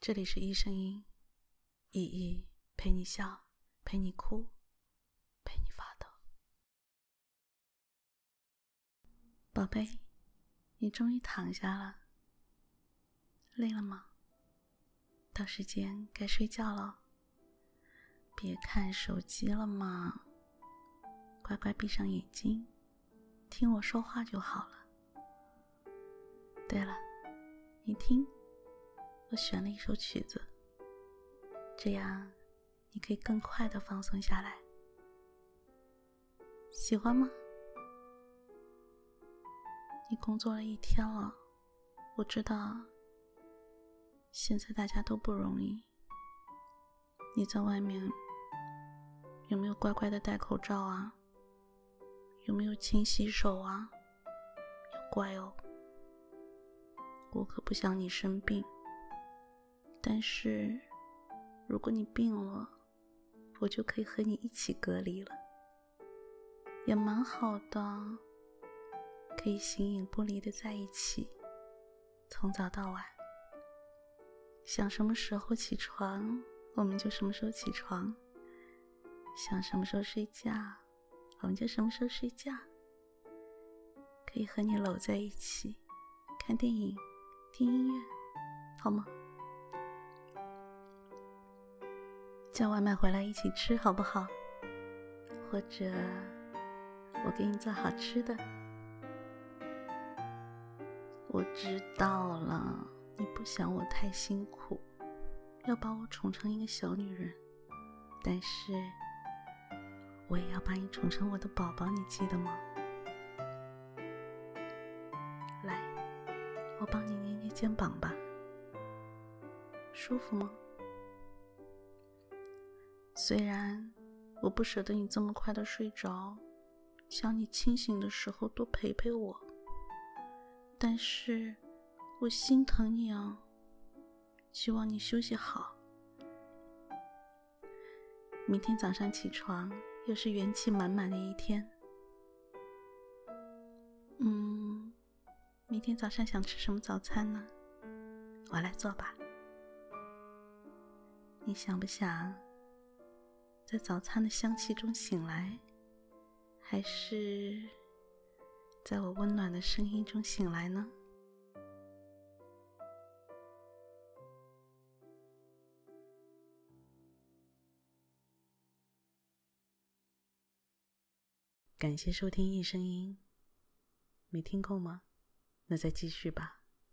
这里是医声音，依依陪你笑，陪你哭，陪你发抖。宝贝，你终于躺下了，累了吗？到时间该睡觉了，别看手机了嘛，乖乖闭上眼睛，听我说话就好了。对了，你听。我选了一首曲子，这样你可以更快的放松下来。喜欢吗？你工作了一天了，我知道现在大家都不容易。你在外面有没有乖乖的戴口罩啊？有没有勤洗手啊？要乖哦，我可不想你生病。但是，如果你病了，我就可以和你一起隔离了，也蛮好的，可以形影不离的在一起，从早到晚，想什么时候起床，我们就什么时候起床；想什么时候睡觉，我们就什么时候睡觉。可以和你搂在一起，看电影，听音乐，好吗？叫外卖回来一起吃好不好？或者我给你做好吃的。我知道了，你不想我太辛苦，要把我宠成一个小女人，但是我也要把你宠成我的宝宝，你记得吗？来，我帮你捏捏肩膀吧，舒服吗？虽然我不舍得你这么快的睡着，想你清醒的时候多陪陪我，但是我心疼你啊，希望你休息好。明天早上起床又是元气满满的一天。嗯，明天早上想吃什么早餐呢？我来做吧。你想不想？在早餐的香气中醒来，还是在我温暖的声音中醒来呢？感谢收听《一声音》，没听够吗？那再继续吧。